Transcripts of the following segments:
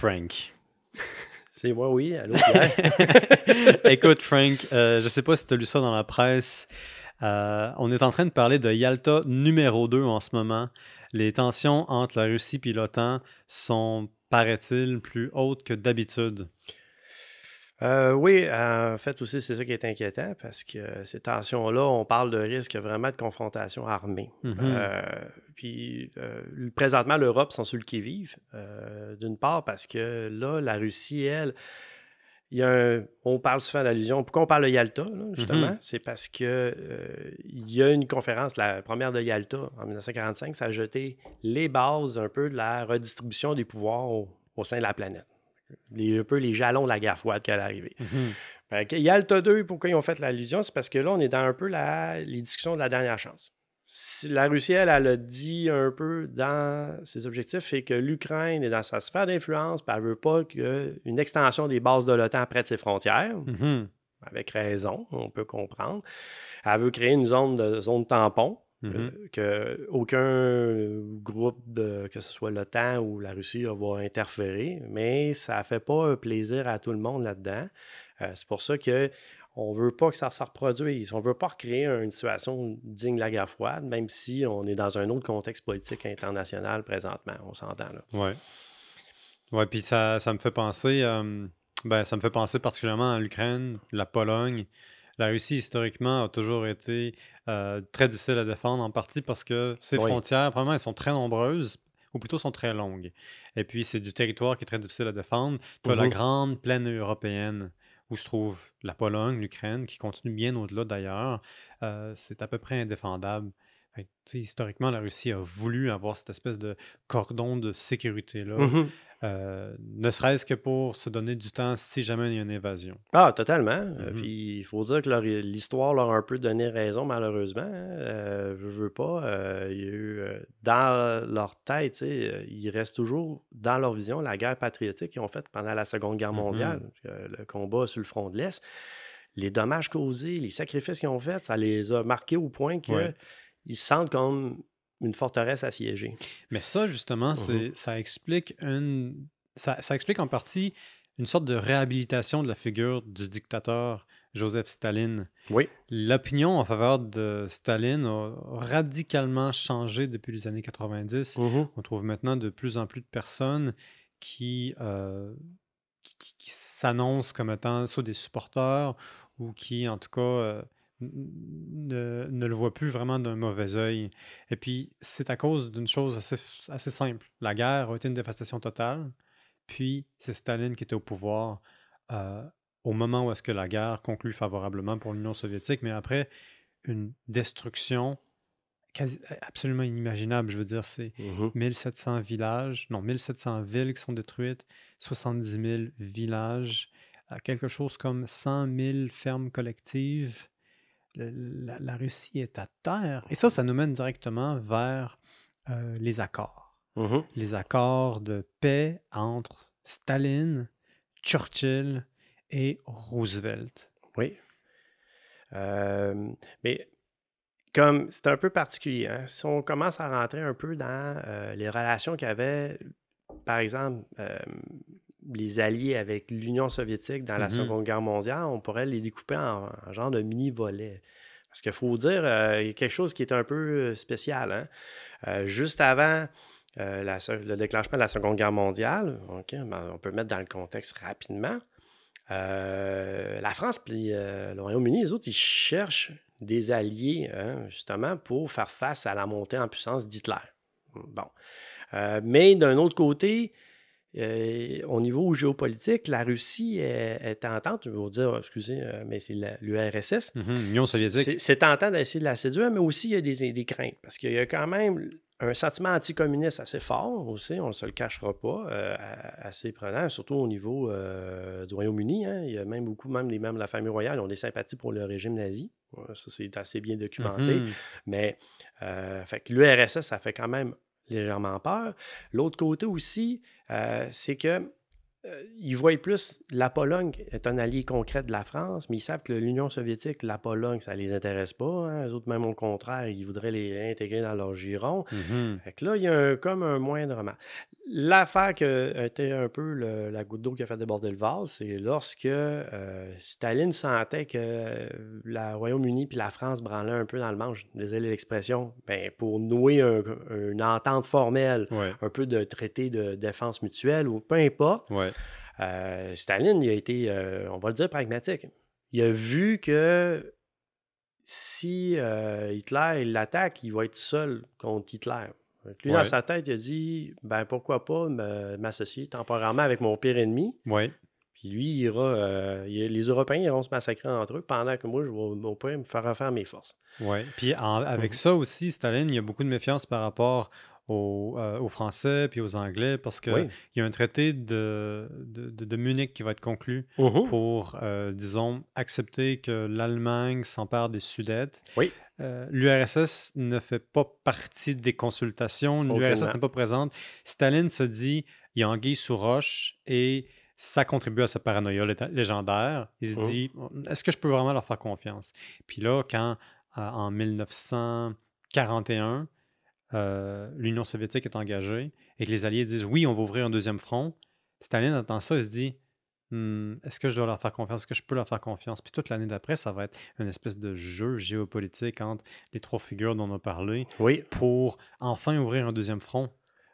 Frank. C'est moi, oui. Allô, Écoute, Frank, euh, je sais pas si tu as lu ça dans la presse. Euh, on est en train de parler de Yalta numéro 2 en ce moment. Les tensions entre la Russie et l'OTAN sont, paraît-il, plus hautes que d'habitude. Euh, oui, en fait aussi, c'est ça qui est inquiétant parce que ces tensions-là, on parle de risque vraiment de confrontation armée. Mhm. Euh, puis euh, présentement, l'Europe sont sur le qui-vive, d'une part parce que là, la Russie, elle, il y a un, on parle souvent d'allusion. Pourquoi on parle de Yalta, là, justement? C'est parce que il y a une conférence, la première de Yalta en 1945, ça a jeté les bases un peu de la redistribution des pouvoirs au, au sein de la planète. Les, un peu les jalons de la guerre froide qui allait arriver. Mhm. Fait que Yalta 2, pourquoi ils ont fait l'allusion? C'est parce que là, on est dans un peu la, les discussions de la dernière chance. La Russie, elle, elle a dit un peu dans ses objectifs, c'est que l'Ukraine est dans sa sphère d'influence, puis elle veut pas qu'une extension des bases de l'OTAN près de ses frontières, Mhm. avec raison, on peut comprendre. Elle veut créer une zone de zone tampon, Mhm. euh, que aucun groupe, de, que ce soit l'OTAN ou la Russie, va interférer, mais ça ne fait pas un plaisir à tout le monde là-dedans. Euh, c'est pour ça que on veut pas que ça se reproduise. On veut pas recréer une situation digne de la guerre froide, même si on est dans un autre contexte politique international présentement, on s'entend là. Ouais. Ouais, puis ça, ça me fait penser, euh, ben, ça me fait penser particulièrement à l'Ukraine, la Pologne. La Russie, historiquement, a toujours été euh, très difficile à défendre, en partie parce que ses Oui. frontières, premièrement, elles sont très nombreuses, ou plutôt sont très longues. Et puis, c'est du territoire qui est très difficile à défendre. Tu as la Mhm. grande plaine européenne où se trouve la Pologne, l'Ukraine, qui continue bien au-delà d'ailleurs. Euh, c'est à peu près indéfendable. Fait que, historiquement, la Russie a voulu avoir cette espèce de cordon de sécurité-là, Mhm. euh, ne serait-ce que pour se donner du temps si jamais il y a une invasion. Ah, totalement. Euh, Mhm. Puis il faut dire que l'histoire leur a un peu donné raison, malheureusement. hein. Euh, je veux pas. euh, il y a eu, dans leur tête, ils restent toujours dans leur vision la guerre patriotique qu'ils ont faite pendant la Seconde Guerre Mhm. mondiale, le combat sur le front de l'Est. Les dommages causés, les sacrifices qu'ils ont faits, ça les a marqués au point Ouais. Se sentent comme une forteresse assiégée. Mais ça, justement, Mhm. c'est, ça explique une, ça, ça explique en partie une sorte de réhabilitation de la figure du dictateur Joseph Staline. Oui. L'opinion en faveur de Staline a radicalement changé depuis les années 90. Mhm. On trouve maintenant de plus en plus de personnes qui, euh, qui, qui- qui s'annoncent comme étant soit des supporters ou qui, en tout cas, euh, ne, ne le voient plus vraiment d'un mauvais œil. Et puis, c'est à cause d'une chose assez, assez simple. La guerre a été une dévastation totale, puis c'est Staline qui était au pouvoir euh, au moment où est-ce que la guerre conclut favorablement pour l'Union soviétique, mais après une destruction quasi- absolument inimaginable. Je veux dire, c'est Mhm. 1700 villages, non, 1700 villes qui sont détruites, 70 000 villages, euh, quelque chose comme 100 000 fermes collectives. Le- La, la Russie est à terre. Et ça, ça nous mène directement vers euh, les accords. Mhm. Les accords de paix entre Staline, Churchill et Roosevelt. Oui. Euh, mais comme c'est un peu particulier, hein, si on commence à rentrer un peu dans euh, les relations qu'il y avait, par exemple, les alliés avec l'Union soviétique dans la Mhm. Seconde Guerre mondiale, on pourrait les découper en, en genre de mini-volets. Parce qu'il faut dire, euh, il y a quelque chose qui est un peu euh, spécial. hein. Euh, juste avant euh, la le déclenchement de la Seconde Guerre mondiale, ben, on peut mettre dans le contexte rapidement. La France puis le Royaume-Uni, les autres, ils cherchent des alliés, hein, justement, pour faire face à la montée en puissance d'Hitler. Bon. Mais d'un autre côté, euh, au niveau géopolitique, la Russie est, est tentante, je vais vous dire, excusez, euh, mais c'est l'URSS. Mhm, L'Union soviétique. C'est tentant d'essayer de la séduire, mais aussi il y a des, des craintes. Parce qu'il y a quand même un sentiment anticommuniste assez fort aussi, on ne se le cachera pas, euh, assez prenant, surtout au niveau euh, du Royaume-Uni. hein. Il y a même beaucoup, même des membres de la famille royale, ont des sympathies pour le régime nazi. Ça, c'est assez bien documenté. Mhm. Mais euh, l'URSS, ça fait quand même légèrement peur. L'autre côté aussi, euh, c'est que euh, ils voient plus la Pologne est un allié concret de la France, mais ils savent que l'Union soviétique, la Pologne, ça les intéresse pas. Hein. Eux autres, même au contraire, ils voudraient les intégrer dans leur giron. Mhm. Fait que là, il y a un- comme un moindre mal. L'affaire qui a été un peu le- la goutte d'eau qui a fait déborder le vase, c'est lorsque euh, Staline sentait que le Royaume-Uni puis la France branlaient un peu dans le manche, désolé l'expression, ben, pour nouer un- une entente formelle, Ouais, un peu de traité de défense mutuelle ou peu importe. ouais. Euh, Staline, il a été, euh, on va le dire, pragmatique. Il a vu que si euh, Hitler l'attaque, il va être seul contre Hitler. Lui, dans sa tête, il a dit ben pourquoi pas m'associer temporairement avec mon pire ennemi. Ouais. Puis lui, il ira, euh, il- les Européens iront se massacrer entre eux pendant que moi, je vais au pire me faire refaire mes forces. Ouais. Puis en- avec Mhm. ça aussi, Staline, il y a beaucoup de méfiance par rapport aux, euh, aux Français puis aux Anglais parce qu'il Oui. y a un traité de, de, de- Munich qui va être conclu Mhm. pour, euh, disons, accepter que l'Allemagne s'empare des Sudètes. Oui. Euh, L'URSS ne fait pas partie des consultations. L'URSS n'est pas présente. Staline se dit, il y a anguille sous roche et ça contribue à sa paranoïa lé- légendaire. Il se Mhm. dit, est-ce que je peux vraiment leur faire confiance? Puis là, quand euh, en 1941, euh, l'Union soviétique est engagée et que les Alliés disent oui, on va ouvrir un deuxième front, Staline entend ça et se dit Hmm, est-ce que je dois leur faire confiance? Est-ce que je peux leur faire confiance? Puis toute l'année d'après, ça va être une espèce de jeu géopolitique entre les trois figures dont on a parlé Oui. pour enfin ouvrir un deuxième front.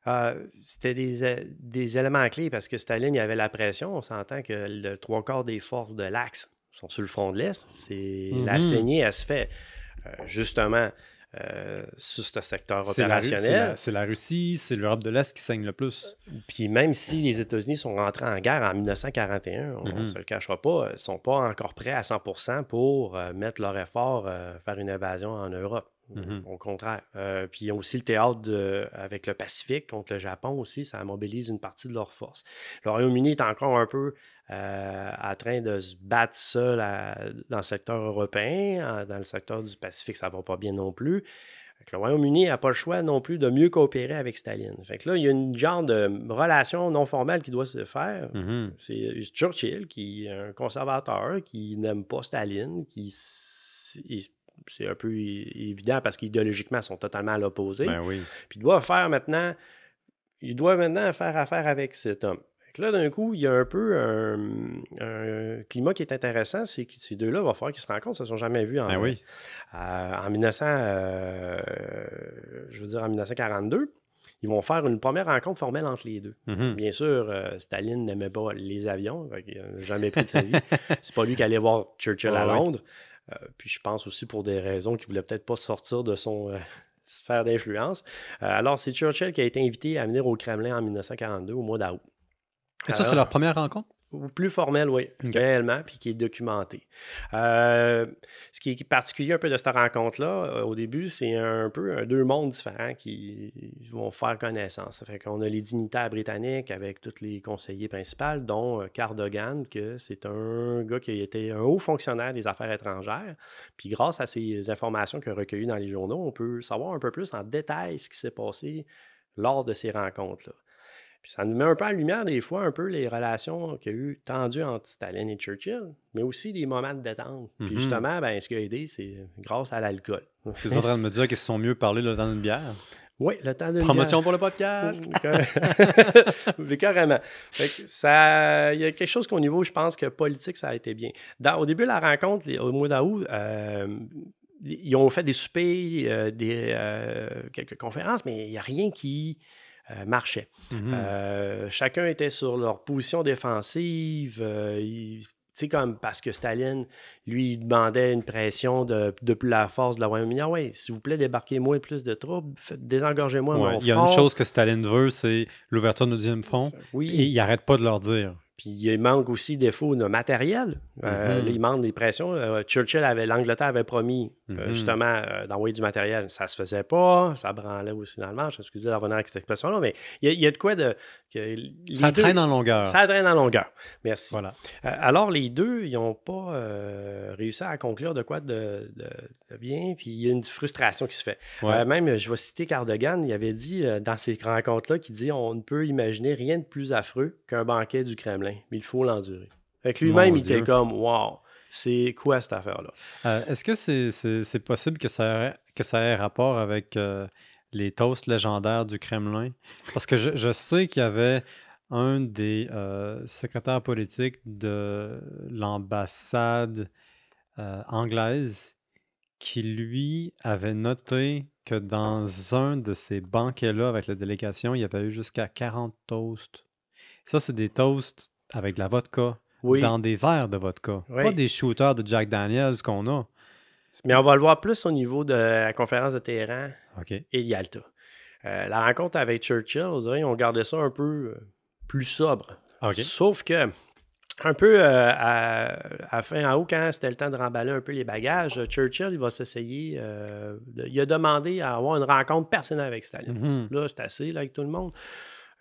Euh, c'était des, é- des éléments clés parce que Staline, il y avait la pression. On s'entend que le trois quarts des forces de l'Axe sont sur le front de l'Est. C'est La Mhm. saignée, elle se fait euh, justement euh, sur ce secteur c'est opérationnel. la- c'est la Russie, c'est l'Europe de l'Est qui saigne le plus. Puis même si les États-Unis sont rentrés en guerre en 1941, on ne Mhm. se le cachera pas, ils ne sont pas encore prêts à 100% pour euh, mettre leur effort, euh, faire une invasion en Europe. Mhm. Au contraire. Euh, puis ils ont aussi le théâtre de- avec le Pacifique contre le Japon aussi, ça mobilise une partie de leurs forces. Le Royaume-Uni est encore un peu euh, en train de se battre seul à- dans le secteur européen. En- Dans le secteur du Pacifique, ça va pas bien non plus. Le Royaume-Uni n'a pas le choix non plus de mieux coopérer avec Staline. Fait que là, il y a une genre de relation non formelle qui doit se faire. Mhm. C'est Churchill, qui est un conservateur, qui n'aime pas Staline, qui c'est un peu évident parce qu'idéologiquement, ils sont totalement à l'opposé. Ben oui. Puis il doit faire maintenant, il doit maintenant faire affaire avec cet homme. Que là, d'un coup, il y a un peu un, un climat qui est intéressant, c'est que ces deux-là, il va falloir qu'ils se rencontrent, ils ne se sont jamais vus en, Ben oui. euh, en 1900, euh, je veux dire en 1942. Ils vont faire une première rencontre formelle entre les deux. Mhm. Bien sûr, euh, Staline n'aimait pas les avions, qu'il n'a jamais pris de sa vie. C'est pas lui qui allait voir Churchill à ouais. Londres. Euh, puis je pense aussi pour des raisons qu'il voulait peut-être pas sortir de son euh, sphère d'influence. Alors, c'est Churchill qui a été invité à venir au Kremlin en 1942, au mois d'août. Et ça, c'est leur première rencontre? ou plus formel, oui, réellement, puis qui est documenté. Euh, ce qui est particulier un peu de cette rencontre-là, euh, au début, c'est un peu deux mondes différents qui vont faire connaissance. Ça fait qu'on a les dignitaires britanniques avec tous les conseillers principaux, dont euh, Cardogan, que c'est un gars qui a été un haut fonctionnaire des affaires étrangères. Puis grâce à ces informations qu'il a recueillies dans les journaux, on peut savoir un peu plus en détail ce qui s'est passé lors de ces rencontres-là. Puis ça nous met un peu en lumière, des fois, un peu les relations qu'il y a eu tendues entre Staline et Churchill, mais aussi des moments de détente. Puis Mhm. justement, ben, ce qui a aidé, c'est grâce à l'alcool. Tu es en train de me dire qu'ils se sont mieux parlé le temps d'une bière? Oui, le temps de Promotion pour le podcast! Carrément. Fait que ça, il y a quelque chose qu'au niveau, je pense que politique, ça a été bien. Dans- au début de la rencontre, au mois d'août, euh, ils ont fait des soupers, euh, des, euh, quelques conférences, mais il n'y a rien qui euh, marchait. Mhm. Euh, chacun était sur leur position défensive. euh, il- tu sais, comme parce que Staline, lui, il demandait une pression de, de la force de la Royaume-Uni. Ah ouais, s'il vous plaît, débarquez-moi plus de troupes, faites- désengorgez-moi Ouais, mon Il y a une chose que Staline veut, c'est l'ouverture du deuxième front. Oui, Et il arrête pas de leur dire Puis il manque aussi des défaut de matériel. Euh, il manque des pressions. Euh, Churchill avait, l'Angleterre avait promis euh, Mhm. justement euh, d'envoyer du matériel. Ça se faisait pas. Ça branlait aussi dans le match. Excusez d'en revenir avec cette expression-là, mais il y, a- il y a de quoi de. que Ça deux- traîne en longueur. Ça traîne en longueur. Merci. Voilà. Alors, les deux, ils n'ont pas réussi à conclure de quoi de, de- de bien, puis il y a une frustration qui se fait. Ouais. Même, je vais citer Cardogan, il avait dit dans ces rencontres-là qu'il dit on ne peut imaginer rien de plus affreux qu'un banquet du Kremlin, mais il faut l'endurer. Fait que lui-même, il était comme Wow, c'est quoi cette affaire-là? Euh, Est-ce que c'est possible que ça, ait, que ça ait rapport avec euh, les toasts légendaires du Kremlin? Parce que je, je sais qu'il y avait un des euh, secrétaires politiques de l'ambassade anglaise qui, lui, avait noté que dans un de ces banquets-là avec la délégation, il y avait eu jusqu'à 40 toasts. Ça, c'est des toasts avec de la vodka, Oui, dans des verres de vodka. Oui. Pas des shooters de Jack Daniels qu'on a. mais on va le voir plus au niveau de la conférence de Téhéran OK. et de Yalta. Euh, la rencontre avec Churchill, on dirait on gardait ça un peu euh, plus sobre. Sauf que, un peu euh, à, à fin en haut, quand c'était le temps de remballer un peu les bagages, Churchill, il va s'essayer. euh, il a demandé à avoir une rencontre personnelle avec Staline. Mhm. Là, c'est assez là, avec tout le monde.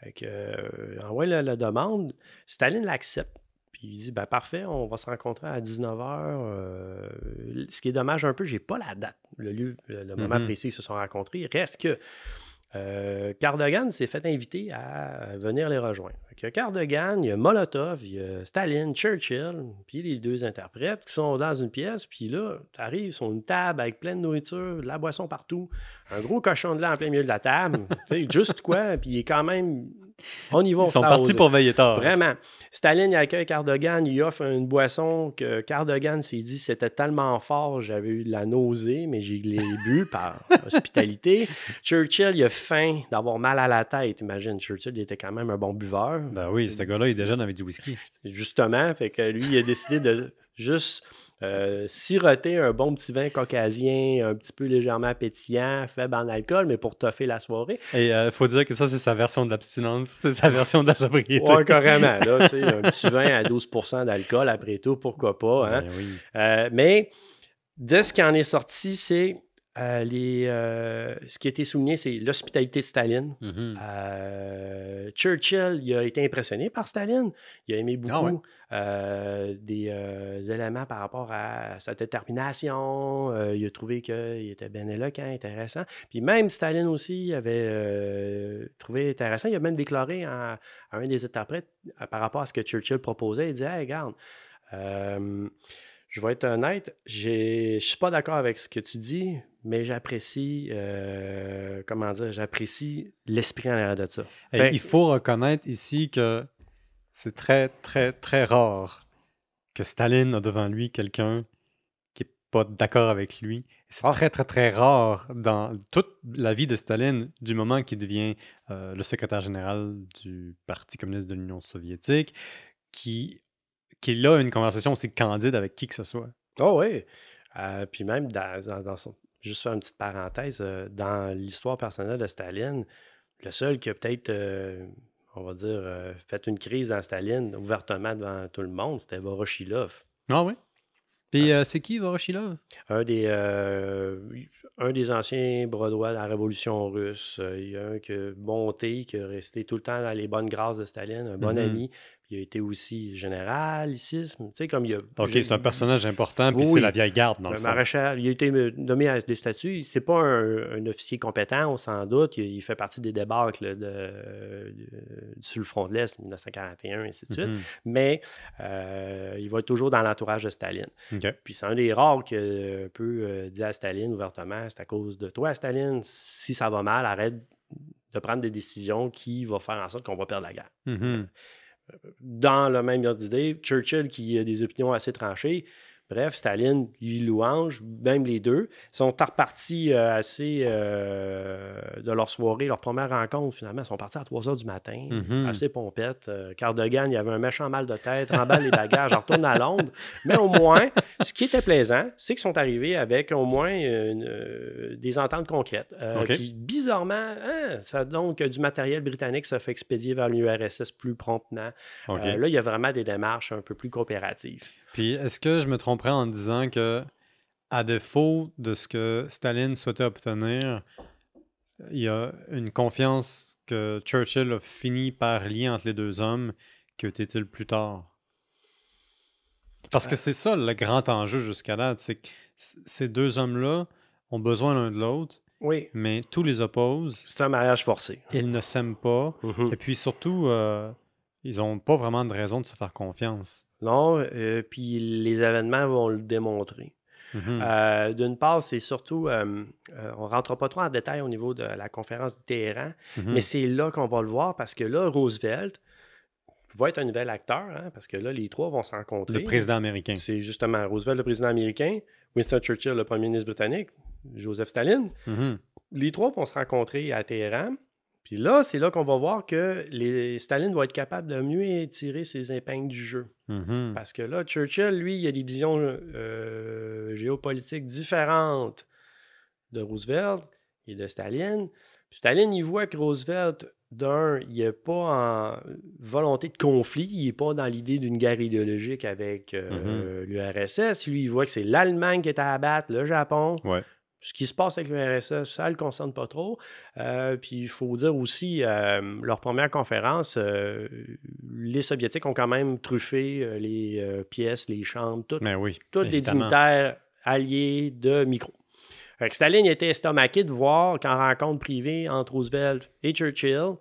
Fait que, euh, envoie la, la demande. Staline l'accepte. Puis il dit ben, parfait, on va se rencontrer à 19h. ce qui est dommage un peu, j'ai pas la date, le lieu, le, le moment Mhm. précis où ils se sont rencontrés. Il reste que euh, Cardogan s'est fait inviter à venir les rejoindre. Fait que Cardogan, il y a Molotov, il y a Staline, Churchill, puis les deux interprètes qui sont dans une pièce. Puis là, tu arrives sur une table avec plein de nourriture, de la boisson partout, un gros cochon de lait en plein milieu de la table. tu sais, juste quoi, puis il est quand même. On y va, Ils sont partis pour veiller tard. Vraiment. Staline, il accueille Cardogan, il offre une boisson que Cardogan s'est dit c'était tellement fort, j'avais eu de la nausée, mais j'ai l'ai bu par hospitalité. Churchill, il a faim d'avoir mal à la tête. Imagine, Churchill, il était quand même un bon buveur. Ben oui, ce gars-là, il déjeune avec du whisky. Justement, fait que lui, il a décidé de juste euh, siroter un bon petit vin caucasien, un petit peu légèrement pétillant, faible en alcool, mais pour toffer la soirée. Et il faut dire que ça, c'est sa version de l'abstinence. C'est sa version de la sobriété. Ouais, carrément. Là, tu sais, un petit vin à 12% d'alcool, après tout, pourquoi pas. hein. Ben oui. Euh, mais de ce qui en est sorti, c'est euh, les, euh, ce qui a été souligné, c'est l'hospitalité de Staline. Mhm. Euh, Churchill, il a été impressionné par Staline. Il a aimé beaucoup Ah ouais. euh, des éléments par rapport à sa détermination. Il a trouvé qu'il était bien éloquent, intéressant. Puis même Staline aussi avait trouvé intéressant. Il a même déclaré à, à un des interprètes par rapport à ce que Churchill proposait. Il disait Hey, regarde, je vais être honnête, je suis pas d'accord avec ce que tu dis, mais j'apprécie, euh, comment dire, j'apprécie l'esprit en arrière de ça. Fait- il faut reconnaître ici que c'est très, très, très rare que Staline a devant lui quelqu'un qui n'est pas d'accord avec lui. C'est Ah. très, très, très rare dans toute la vie de Staline, du moment qu'il devient euh, le secrétaire général du Parti communiste de l'Union soviétique, qui qu'il a une conversation aussi candide avec qui que ce soit. Oh oui. Euh, puis même, dans, dans- dans son- juste faire une petite parenthèse, euh, dans l'histoire personnelle de Staline, le seul qui a peut-être, euh, on va dire, fait une crise dans Staline ouvertement devant tout le monde, c'était Voroshilov. Ah oui? Puis euh, c'est qui Voroshilov? Un des, un des anciens brodois de la Révolution russe. Il y a un qui a monté, qui est resté tout le temps dans les bonnes grâces de Staline, un bon Mhm. ami. Il a été aussi général. Tu sais, comme il a. Ok, c'est un personnage important, puis Oui, c'est la vieille garde, dans le Le maréchal, il a été euh, nommé à des statuts. C'est pas un, un officier compétent, on s'en doute. Il, il fait partie des débâcles de, de- sur le front de l'Est, 1941, et ainsi de suite. Mhm. Mais euh, il va être toujours dans l'entourage de Staline. Puis c'est un des rares qui euh, peut euh, dire à Staline ouvertement c'est à cause de toi, Staline. Si ça va mal, arrête de prendre des décisions qui vont faire en sorte qu'on va perdre la guerre. Mhm. Dans le même ordre d'idée, Churchill, qui a des opinions assez tranchées, Bref, Staline, il louange, même les deux. Ils sont repartis euh, assez euh, de leur soirée, leur première rencontre, finalement. Ils sont partis à 3 h du matin, Mhm. assez pompettes. Euh, Cardogan, il y avait un méchant mal de tête, remballe les bagages, retourne à Londres. Mais au moins, ce qui était plaisant, c'est qu'ils sont arrivés avec au moins une, euh, des ententes concrètes. Qui, bizarrement, hein, ça donc du matériel britannique se fait expédier vers l'URSS plus promptement. Là, il y a vraiment des démarches un peu plus coopératives. Puis est-ce que je me en disant que, à défaut de ce que Staline souhaitait obtenir, il y a une confiance que Churchill a fini par lier entre les deux hommes qui était-il plus tard? Parce que c'est ça le grand enjeu jusqu'à là, c'est que ces deux hommes-là ont besoin l'un de l'autre, Oui, mais tout les oppose, c'est un mariage forcé. ils ne s'aiment pas, Mhm. et puis surtout, euh, ils n'ont pas vraiment de raison de se faire confiance. Non, euh, puis les événements vont le démontrer. Mhm. Euh, D'une part, c'est surtout, euh, on ne rentre pas trop en détail au niveau de la conférence de Téhéran, Mhm. mais c'est là qu'on va le voir parce que là, Roosevelt va être un nouvel acteur, hein, parce que là, les trois vont se rencontrer. le président américain. C'est justement Roosevelt, le président américain, Winston Churchill, le premier ministre britannique, Joseph Staline. Mhm. Les trois vont se rencontrer à Téhéran. Puis là, c'est là qu'on va voir que les, Staline va être capable de mieux tirer ses épingles du jeu. Mhm. Parce que là, Churchill, lui, il a des visions euh, géopolitiques différentes de Roosevelt et de Staline. Puis Staline, il voit que Roosevelt, d'un, il n'est pas en volonté de conflit, il n'est pas dans l'idée d'une guerre idéologique avec euh, l'URSS. Lui, il voit que c'est l'Allemagne qui est à abattre, le Japon. Ouais. Ce qui se passe avec l'URSS, ça ne le concerne pas trop. Euh, puis il faut dire aussi, euh, leur première conférence, euh, les Soviétiques ont quand même truffé les pièces, les chambres, tout, Mais oui. tous les dignitaires alliés de micro. Staline était estomaqué de voir qu'en rencontre privée entre Roosevelt et Churchill,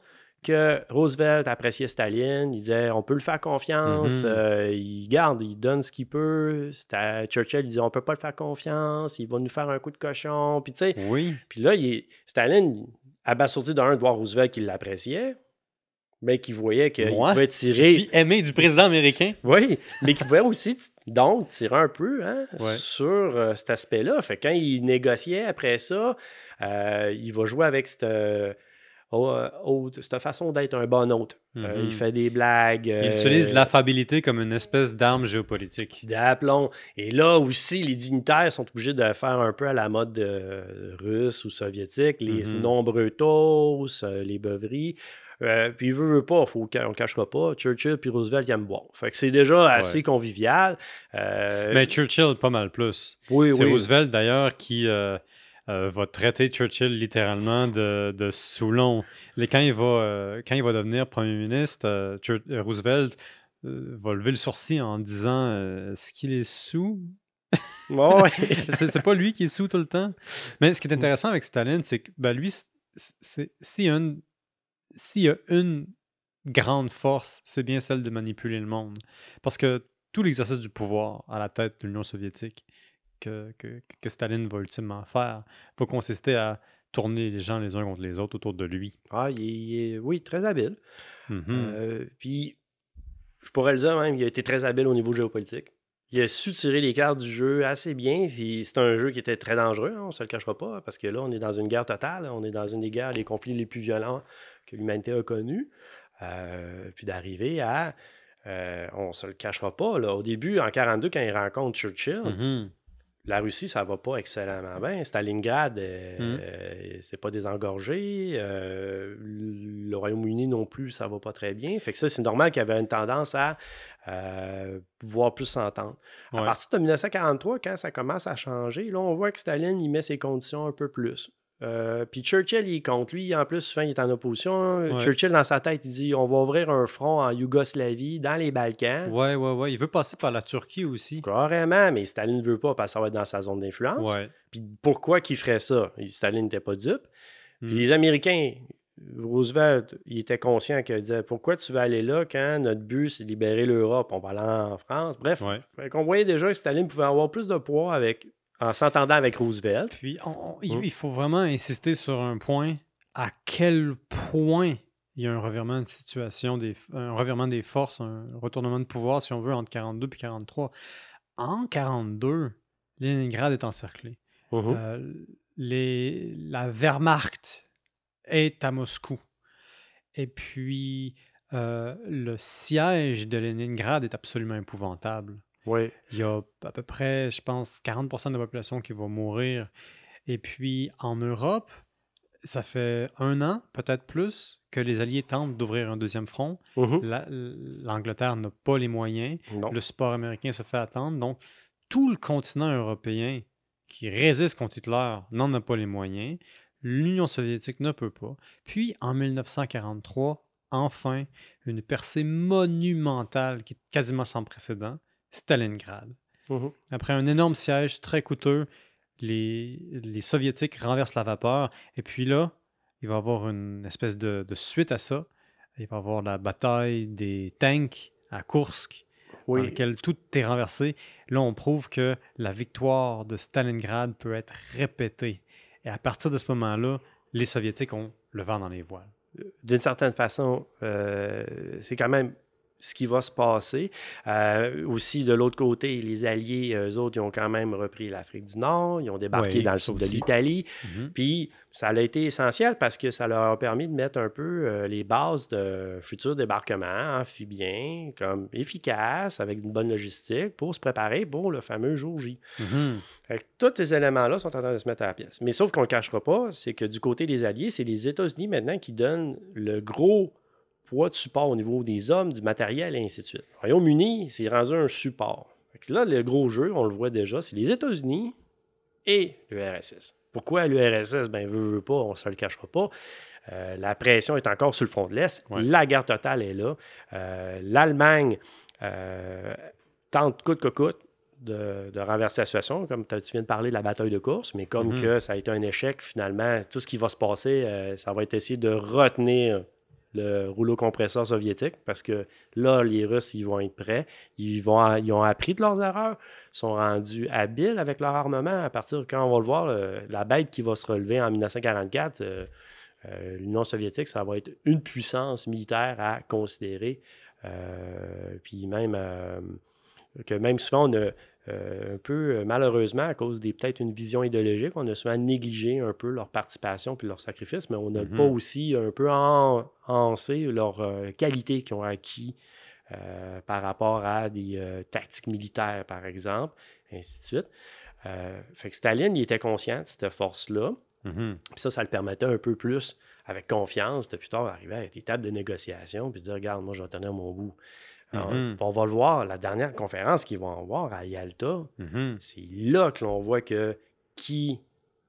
que Roosevelt appréciait Staline, il disait on peut le faire confiance, Mhm. euh, il garde, il donne ce qu'il peut. Churchill il disait on peut pas le faire confiance, il va nous faire un coup de cochon. Puis tu sais, Oui. puis là, il Staline, abasourdi d'un de voir Roosevelt qui l'appréciait, mais qui voyait qu'il pouvait Je tirer. suis aimé du président américain. Oui, mais qui pouvait aussi donc tirer un peu hein, Ouais. sur euh, cet aspect-là. Fait quand il négociait après ça, euh, il va jouer avec cette, oh, oh, cette façon d'être un bon hôte. Euh, Mhm. il fait des blagues. Il euh, utilise l'affabilité comme une espèce d'arme géopolitique. d'aplomb. Et là aussi, les dignitaires sont obligés de faire un peu à la mode euh, russe ou soviétique, les Mhm. nombreux toasts, les beuveries. Euh, puis, il veut, veut pas, faut, qu'on ne cachera pas. Churchill puis Roosevelt, ils aiment boire. Fait que c'est déjà assez convivial. Euh, Mais Churchill, pas mal plus. oui, C'est oui. Roosevelt, d'ailleurs, qui euh, euh, va traiter Churchill littéralement de, de Soulon. Les- Quand il, va, euh, quand il va devenir premier ministre, euh, Roosevelt va lever le sourcil en disant Est-ce qu'il est sous? Ouais. c'est, pas lui qui est sous tout le temps. Mais ce qui Mm. est intéressant avec Staline, c'est que ben, lui, s'il y a une, s'il y a une grande force, c'est bien celle de manipuler le monde. Parce que tout l'exercice du pouvoir à la tête de l'Union soviétique que, que, que Staline va ultimement faire va consister à tourner les gens les uns contre les autres autour de lui. Ah, il est, il est- oui, très habile. Mhm. Euh, puis, je pourrais le dire même, il a été très habile au niveau géopolitique. Il a su tirer les cartes du jeu assez bien. Puis c'est un jeu qui était très dangereux, hein, on ne se le cachera pas, parce que là, on est dans une guerre totale. On est dans une des guerres, les conflits les plus violents que l'humanité a connus. Euh, puis d'arriver à. euh, on ne se le cachera pas. Là, au début, en 42, quand il rencontre Churchill, Mhm. La Russie, ça va pas excellemment bien. Stalingrad, euh, Mm. euh, c'est pas désengorgé. Euh, le Royaume-Uni non plus, ça va pas très bien. Fait que ça, c'est normal qu'il y avait une tendance à euh, pouvoir plus s'entendre. À Ouais. partir de 1943, quand ça commence à changer, là, on voit que Staline, il met ses conditions un peu plus. Euh, puis Churchill, il est contre. Lui, en plus, souvent, il est en opposition. Ouais. Churchill, dans sa tête, il dit on va ouvrir un front en Yougoslavie, dans les Balkans. Ouais, ouais, ouais. Il veut passer par la Turquie aussi. Carrément, mais Staline ne veut pas parce que ça va être dans sa zone d'influence. Ouais. Puis pourquoi qu'il ferait ça? Staline n'était pas dupe. Puis Mm. les Américains, Roosevelt, il était conscient qu'il disait Pourquoi tu vas aller là quand notre but, c'est libérer l'Europe? On va aller en France. Bref, Ouais. qu'on voyait déjà que Staline pouvait avoir plus de poids avec, en s'entendant avec Roosevelt. Puis, on- on- il, il faut vraiment insister sur un point. À quel point il y a un revirement de situation, des, un revirement des forces, un retournement de pouvoir, si on veut, entre 42 et 43. en 1942, Leningrad est encerclé. Mhm. Euh, les, la Wehrmacht est à Moscou. Et puis, euh, le siège de Leningrad est absolument épouvantable. Oui. Il y a à peu près, je pense, 40% de la population qui va mourir. Et puis, en Europe, ça fait un an, peut-être plus, que les Alliés tentent d'ouvrir un deuxième front. Mhm. La- L'Angleterre n'a pas les moyens. Non. Le support américain se fait attendre. Donc, tout le continent européen qui résiste contre Hitler n'en a pas les moyens. L'Union soviétique ne peut pas. Puis, en 1943, enfin, une percée monumentale qui est quasiment sans précédent, Stalingrad. Mhm. Après un énorme siège très coûteux, les, les Soviétiques renversent la vapeur. Et puis là, il va y avoir une espèce de, de suite à ça. Il va y avoir la bataille des tanks à Kursk, dans laquelle tout est renversé. Là, on prouve que la victoire de Stalingrad peut être répétée. Et à partir de ce moment-là, les Soviétiques ont le vent dans les voiles. d'une certaine façon, euh, c'est quand même ce qui va se passer. Euh, aussi, de l'autre côté, les Alliés, eux autres, ils ont quand même repris l'Afrique du Nord, ils ont débarqué Oui, dans le sud de l'Italie. Mhm. Puis, ça a été essentiel parce que ça leur a permis de mettre un peu euh, les bases de futurs débarquements amphibiens, comme efficaces, avec une bonne logistique, pour se préparer pour le fameux jour J. Mhm. Fait que tous ces éléments-là sont en train de se mettre à la pièce. Mais sauf qu'on ne le cachera pas, c'est que du côté des Alliés, c'est les États-Unis maintenant qui donnent le gros poids de support au niveau des hommes, du matériel et ainsi de suite. Le Royaume-Uni, c'est rendu un support. Là, le gros jeu, on le voit déjà, c'est les États-Unis et l'URSS. Pourquoi l'URSS? Ben, veut, veut pas, on ne se le cachera pas. Euh, la pression est encore sur le front de l'Est. Ouais. La guerre totale est là. Euh, L'Allemagne euh, tente coûte que coûte de, de renverser la situation, comme tu viens de parler de la bataille de course, mais comme Mhm. que ça a été un échec, finalement, tout ce qui va se passer, ça va être essayer de retenir le rouleau compresseur soviétique, parce que là, les Russes, ils vont être prêts. Ils, vont, ils ont appris de leurs erreurs, sont rendus habiles avec leur armement. À partir de quand on va le voir, la bête qui va se relever en 1944, euh, euh, l'Union soviétique, ça va être une puissance militaire à considérer. Euh, puis même que même souvent, on a un peu, euh, malheureusement, à cause des peut-être une vision idéologique, on a souvent négligé un peu leur participation puis leur sacrifice, mais on n'a Mhm. pas aussi un peu en, enhancé leurs euh, qualités qu'ils ont acquis euh, par rapport à des euh, tactiques militaires, par exemple, ainsi de suite. Euh, fait que Staline, il était conscient de cette force-là. Mhm. Puis ça, ça le permettait un peu plus, avec confiance, de plus tard arriver à des tables de négociation, puis de dire, regarde, moi, je vais tenir mon bout. Alors, Mhm. On va le voir, la dernière conférence qu'ils vont avoir à Yalta, Mhm. c'est là que l'on voit que qui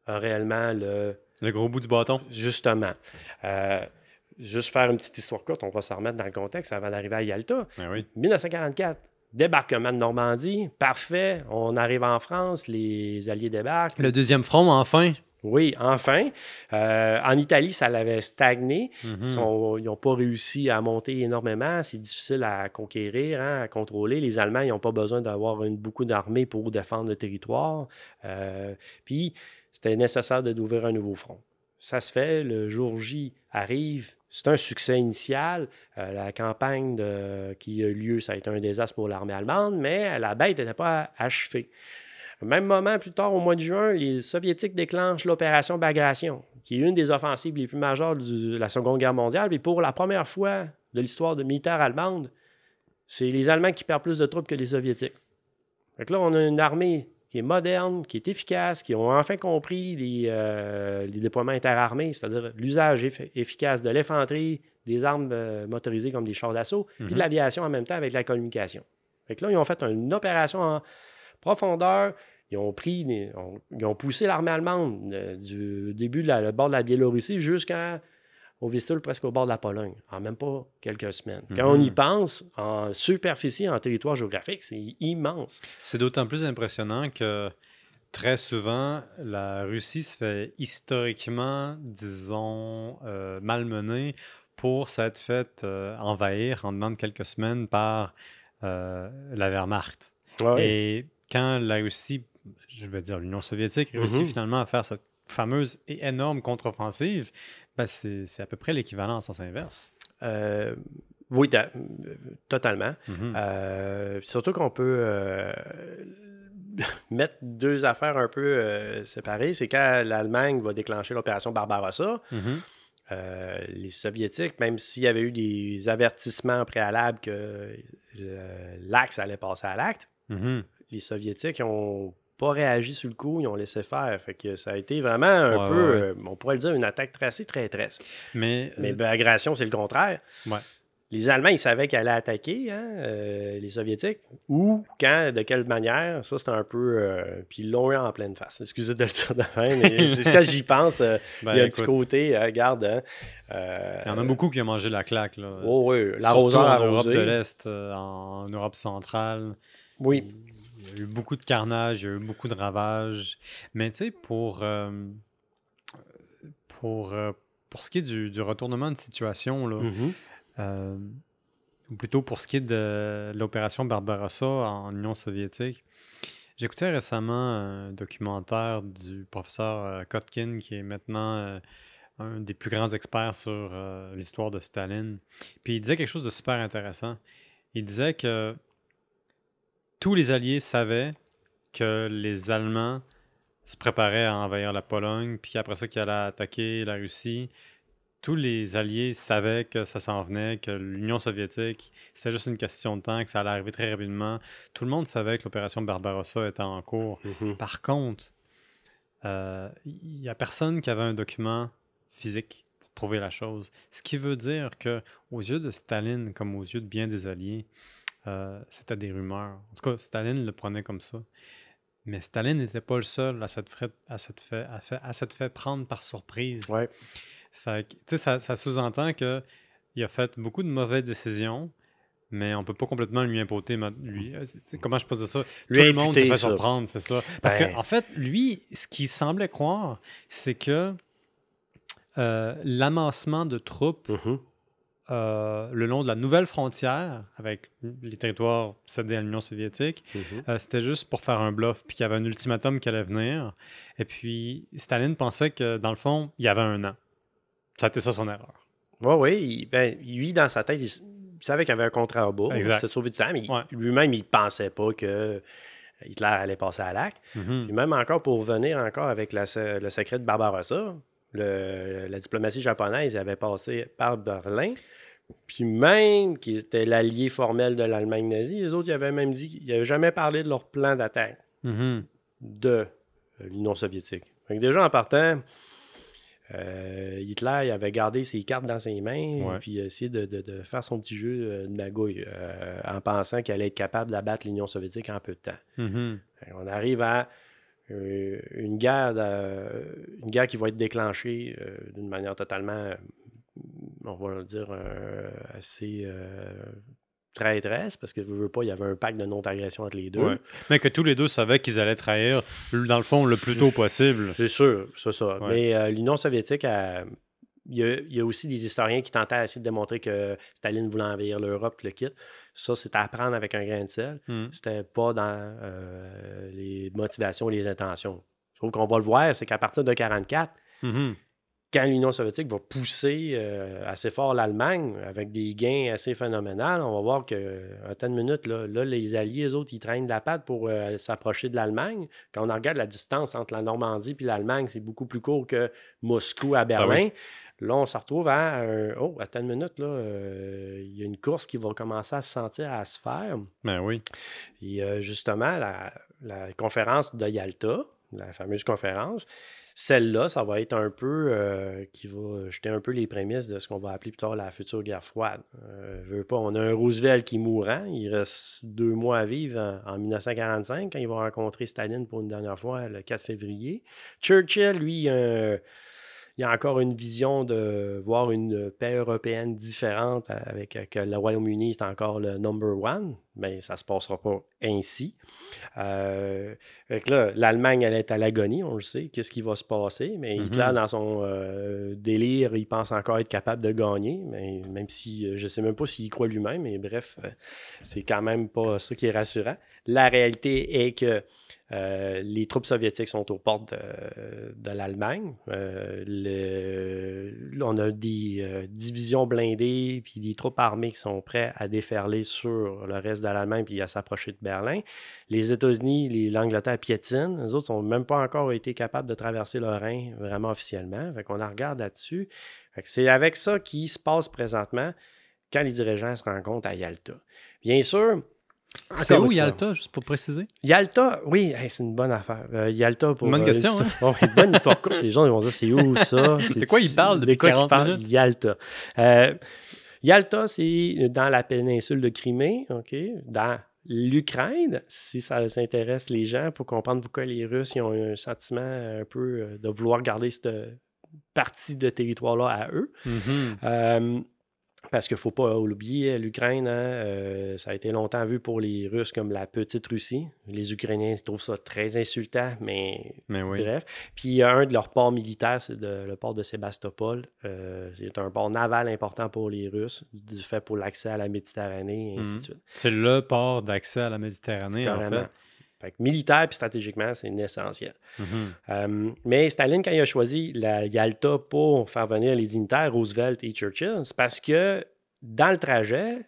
a réellement le... Le gros bout du bâton. Justement, euh, juste faire une petite histoire courte, on va se remettre dans le contexte avant d'arriver à Yalta. Ben oui. 1944, débarquement de Normandie, parfait, on arrive en France, les Alliés débarquent. Le deuxième front, enfin. Oui, enfin. Euh, en Italie, ça l'avait stagné. Mhm. Ils n'ont pas réussi à monter énormément. C'est difficile à conquérir, hein, à contrôler. Les Allemands, ils n'ont pas besoin d'avoir beaucoup d'armées pour défendre le territoire. Euh, puis, c'était nécessaire de- d'ouvrir un nouveau front. Ça se fait, le jour J arrive. C'est un succès initial. Euh, la campagne de- qui a eu lieu, ça a été un désastre pour l'armée allemande, mais la bête n'était pas achevée. Même moment, plus tard, au mois de juin, les Soviétiques déclenchent l'opération Bagration, qui est une des offensives les plus majeures de la Seconde Guerre mondiale. Et pour la première fois de l'histoire de militaire allemande, c'est les Allemands qui perdent plus de troupes que les Soviétiques. Que là, on a une armée qui est moderne, qui est efficace, qui ont enfin compris les, euh, les déploiements interarmés, c'est-à-dire l'usage eff- efficace de l'infanterie, des armes euh, motorisées comme des chars d'assaut, puis Mhm. de l'aviation en même temps avec la communication. Fait que là, ils ont fait une opération en profondeur. Ils ont pris, des- ils ont poussé l'armée allemande euh, du début de la, le bord de la Biélorussie jusqu'au Vistule, presque au bord de la Pologne, en même pas quelques semaines. Quand on y Mhm. pense, en superficie, en territoire géographique, c'est immense. C'est d'autant plus impressionnant que très souvent, la Russie se fait historiquement, disons, euh, malmenée pour s'être faite euh, envahir en dedans de quelques semaines par euh, la Wehrmacht. Ouais. Et quand la Russie, je vais dire l'Union soviétique, réussit Mhm. finalement à faire cette fameuse et énorme contre-offensive, ben c'est à peu près l'équivalent en sens inverse. Euh, Oui, ta- totalement. Mhm. Euh, surtout qu'on peut euh, mettre deux affaires un peu séparées. C'est quand l'Allemagne va déclencher l'opération Barbarossa, Mhm. euh, les Soviétiques, même s'il y avait eu des avertissements préalables que l'axe allait passer à l'acte. Les Soviétiques n'ont pas réagi sur le coup, ils ont laissé faire. Fait que ça a été vraiment un Ouais, peu, ouais, ouais. euh, on pourrait le dire, une attaque tracée traîtresse. Mais, Mais euh, agression, c'est le contraire. Les Allemands, ils savaient qu'ils allaient attaquer hein, euh, les Soviétiques. Où, quand, de quelle manière, ça, c'était un peu... puis ils l'ont eu en pleine face. Excusez de le dire de même, mais c'est quand j'y pense, ben, il y a un écoute, petit côté, regarde... hein, il y en a beaucoup qui ont mangé la claque. Là. Oh oui, l'arroseur en Europe de l'Est, en Europe centrale. Oui, y a eu beaucoup de carnage, il y a eu beaucoup de ravages. Mais tu sais, pour, euh, pour, euh, pour ce qui est du, du retournement de situation, là, Mhm. euh, ou plutôt pour ce qui est de l'opération Barbarossa en Union soviétique, j'écoutais récemment un documentaire du professeur Kotkin, qui est maintenant un des plus grands experts sur l'histoire de Staline. Puis il disait quelque chose de super intéressant. Il disait que tous les Alliés savaient que les Allemands se préparaient à envahir la Pologne, puis après ça, qu'ils allaient attaquer la Russie. Tous les Alliés savaient que ça s'en venait, que l'Union soviétique, c'était juste une question de temps, que ça allait arriver très rapidement. Tout le monde savait que l'opération Barbarossa était en cours. Mhm. Par contre, euh, il n'y a personne qui avait un document physique pour prouver la chose. Ce qui veut dire que, aux yeux de Staline, comme aux yeux de bien des Alliés, euh, c'était des rumeurs. En tout cas, Staline le prenait comme ça. Mais Staline n'était pas le seul à s'être fait, à s'être fait, à fait- à s'être fait prendre par surprise. Ouais. Fait que, ça, ça sous-entend que il a fait beaucoup de mauvaises décisions, mais on peut pas complètement lui imposer. Lui, euh, comment je peux dire ça? Lui Tout le monde s'est fait surprendre, c'est ça. Parce Ben- que, en fait, lui, ce qu'il semblait croire, c'est que euh, l'amassement de troupes Mhm. Euh, le long de la nouvelle frontière avec les territoires cédés à l'Union soviétique, Mhm. euh, c'était juste pour faire un bluff, puis qu'il y avait un ultimatum qui allait venir. Et puis, Staline pensait que, dans le fond, il y avait un an. Ça a été ça son erreur. Oui, oui. il- Ben, lui, dans sa tête, il, il savait qu'il y avait un contrat à bas. Exact. C'était sauvé du temps, mais il- Ouais. lui-même, il ne pensait pas que Hitler allait passer à l'acte. Mhm. Puis même encore pour revenir encore avec la le secret de Barbarossa, le- la diplomatie japonaise avait passé par Berlin. Puis même qui était l'allié formel de l'Allemagne nazie, les autres, ils avaient même dit qu'ils n'avaient jamais parlé de leur plan d'attaque Mhm. de euh, l'Union soviétique. Que déjà en partant, euh, Hitler il avait gardé ses cartes dans ses mains Ouais. puis essayé de, de- de faire son petit jeu euh, de magouille euh, en pensant qu'il allait être capable d'abattre l'Union soviétique en peu de temps. Mhm. Fait qu'on arrive à une, guerre de- une guerre qui va être déclenchée euh, d'une manière totalement, euh, on va dire, euh, assez euh, traîtresse, parce que je veux pas, il y avait un pacte de non-agression entre les deux. Ouais. Mais que tous les deux savaient qu'ils allaient trahir, dans le fond, le plus tôt possible. C'est sûr, c'est ça. Ouais. Mais euh, l'Union soviétique, a- il y, a, il y a aussi des historiens qui tentaient à essayer de démontrer que Staline voulait envahir l'Europe, le kit. Ça, c'est à prendre avec un grain de sel. Mhm. C'était pas dans euh, les motivations, les intentions. Je trouve qu'on va le voir, c'est qu'à partir de 1944, Mhm. quand l'Union soviétique va pousser euh, assez fort l'Allemagne avec des gains assez phénoménaux, on va voir que en temps de minute, là, là, les Alliés, eux autres, ils traînent de la patte pour euh, s'approcher de l'Allemagne. Quand on regarde la distance entre la Normandie et l'Allemagne, c'est beaucoup plus court que Moscou à Berlin. Là, on se retrouve à un... Oh, attends une minute, là, euh, il y a une course qui va commencer à se sentir, à se faire. Ben oui. Et euh, justement, la, la conférence de Yalta, la fameuse conférence, celle-là, ça va être un peu euh, qui va jeter un peu les prémices de ce qu'on va appeler plus tard la future guerre froide. Euh, je veux pas, on a un Roosevelt qui est mourant, il reste deux mois à vivre en, en 1945 quand il va rencontrer Staline pour une dernière fois le 4 février. Churchill, lui, euh, il a encore une vision de voir une paix européenne différente avec que le Royaume-Uni est encore le number one. ben, ça ne se passera pas ainsi. Euh, là, l'Allemagne, elle est à l'agonie, on le sait. Qu'est-ce qui va se passer? Mais Hitler, Mhm. dans son euh, délire, il pense encore être capable de gagner, mais même si euh, je ne sais même pas s'il y croit lui-même, mais bref, c'est quand même pas ça qui est rassurant. La réalité est que euh, les troupes soviétiques sont aux portes de, l'Allemagne. Euh, on a des euh, divisions blindées puis des troupes armées qui sont prêtes à déferler sur le reste de l'Allemagne puis à s'approcher de Berlin. Les États-Unis, l'Angleterre piétinent. Les autres n'ont même pas encore été capables de traverser le Rhin vraiment officiellement. Fait qu'on regarde là-dessus. C'est avec ça qui se passe présentement quand les dirigeants se rencontrent à Yalta. Bien sûr, C'est où une Yalta, juste pour préciser? Yalta, oui, hey, c'est une bonne affaire. Euh, Yalta pour. Bonne euh, question, une histoire- Ouais, bonne histoire courte. Les gens ils vont dire c'est où ça? De quoi ils parlent de depuis quoi qu'ils 40 parlent? minutes? Yalta. Euh, Yalta, c'est dans la péninsule de Crimée, OK, dans l'Ukraine, si ça s'intéresse les gens pour comprendre pourquoi les Russes ils ont un sentiment un peu de vouloir garder cette partie de territoire-là à eux. Mhm. Euh, parce qu'il ne faut pas l'oublier, l'Ukraine, hein, euh, ça a été longtemps vu pour les Russes comme la petite Russie. Les Ukrainiens ils trouvent ça très insultant, mais Mais oui. bref. Puis il y a un de leurs ports militaires, c'est le port de Sébastopol. Euh, c'est un port naval important pour les Russes, du fait pour l'accès à la Méditerranée, et ainsi Mhm. de suite. C'est le port d'accès à la Méditerranée, en fait. Fait que militaire puis stratégiquement, c'est essentiel. Mhm. Euh, mais Staline, quand il a choisi la Yalta pour faire venir les dignitaires, Roosevelt et Churchill, c'est parce que dans le trajet,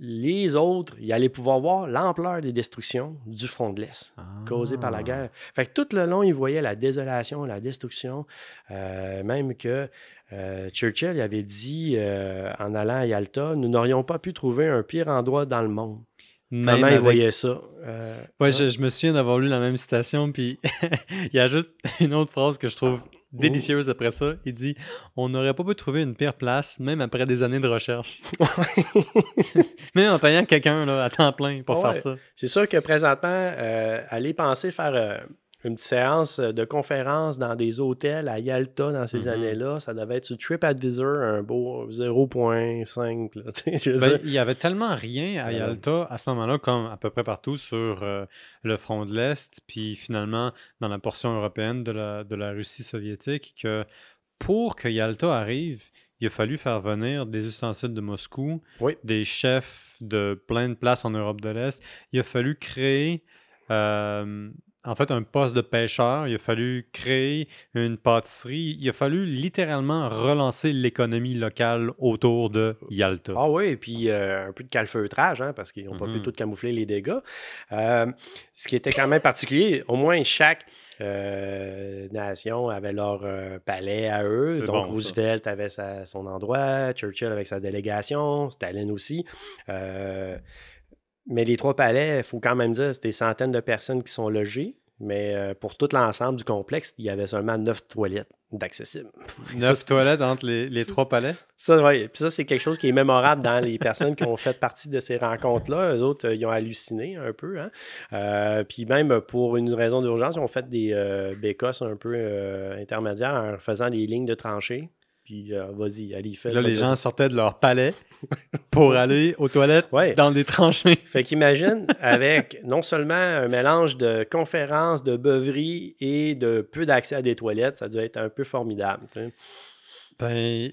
les autres, ils allaient pouvoir voir l'ampleur des destructions du front de l'Est causées par la Ah. guerre. Fait que tout le long, ils voyaient la désolation, la destruction, euh, même que euh, Churchill il avait dit euh, en allant à Yalta, nous n'aurions pas pu trouver un pire endroit dans le monde. Même Comment il avec- voyait ça? Euh, Ouais, je, je me souviens d'avoir lu la même citation, puis il y a juste une autre phrase que je trouve délicieuse après ça. Il dit On n'aurait pas pu trouver une pire place, même après des années de recherche. même en payant quelqu'un là, à temps plein pour Ouais. faire ça. C'est sûr que présentement, euh, aller penser faire euh, une petite séance euh, de conférence dans des hôtels à Yalta dans ces Mhm. années-là, ça devait être sur TripAdvisor, un beau 0.5. là, tu sais, je veux Ben, il y avait tellement rien à non. Yalta à ce moment-là, comme à peu près partout sur euh, le front de l'Est, puis finalement dans la portion européenne de la, de la Russie soviétique, que pour que Yalta arrive, il a fallu faire venir des ustensiles de Moscou, Oui. des chefs de plein de places en Europe de l'Est. Il a fallu créer euh, en fait un poste de pêcheur, il a fallu créer une pâtisserie, il a fallu littéralement relancer l'économie locale autour de Yalta. Ah oui, et puis euh, un peu de calfeutrage, hein, parce qu'ils n'ont pas pu Mhm. tout camoufler les dégâts. Euh, ce qui était quand même particulier, au moins chaque euh, nation avait leur euh, palais à eux. Donc bon, ça. Roosevelt avait sa- son endroit, Churchill avec sa délégation, Staline aussi. Euh, mais les trois palais, il faut quand même dire, c'est des centaines de personnes qui sont logées. Mais euh, pour tout l'ensemble du complexe, il y avait seulement neuf toilettes d'accessibles. Neuf toilettes entre les, trois palais? Ça, ouais. Puis ça, c'est quelque chose qui est mémorable dans les personnes qui ont fait partie de ces rencontres-là. Eux autres, euh, ils ont halluciné un peu. Hein? Euh, puis même pour une raison d'urgence, ils ont fait des euh, bécosses un peu euh, intermédiaires en faisant des lignes de tranchées. Puis euh, vas-y, allez, fais Là, les gens sortaient de leur palais pour aller aux toilettes Ouais. dans des tranchées. Fait qu'imagine, avec non seulement un mélange de conférences, de beuveries et de peu d'accès à des toilettes, ça doit être un peu formidable. Ben,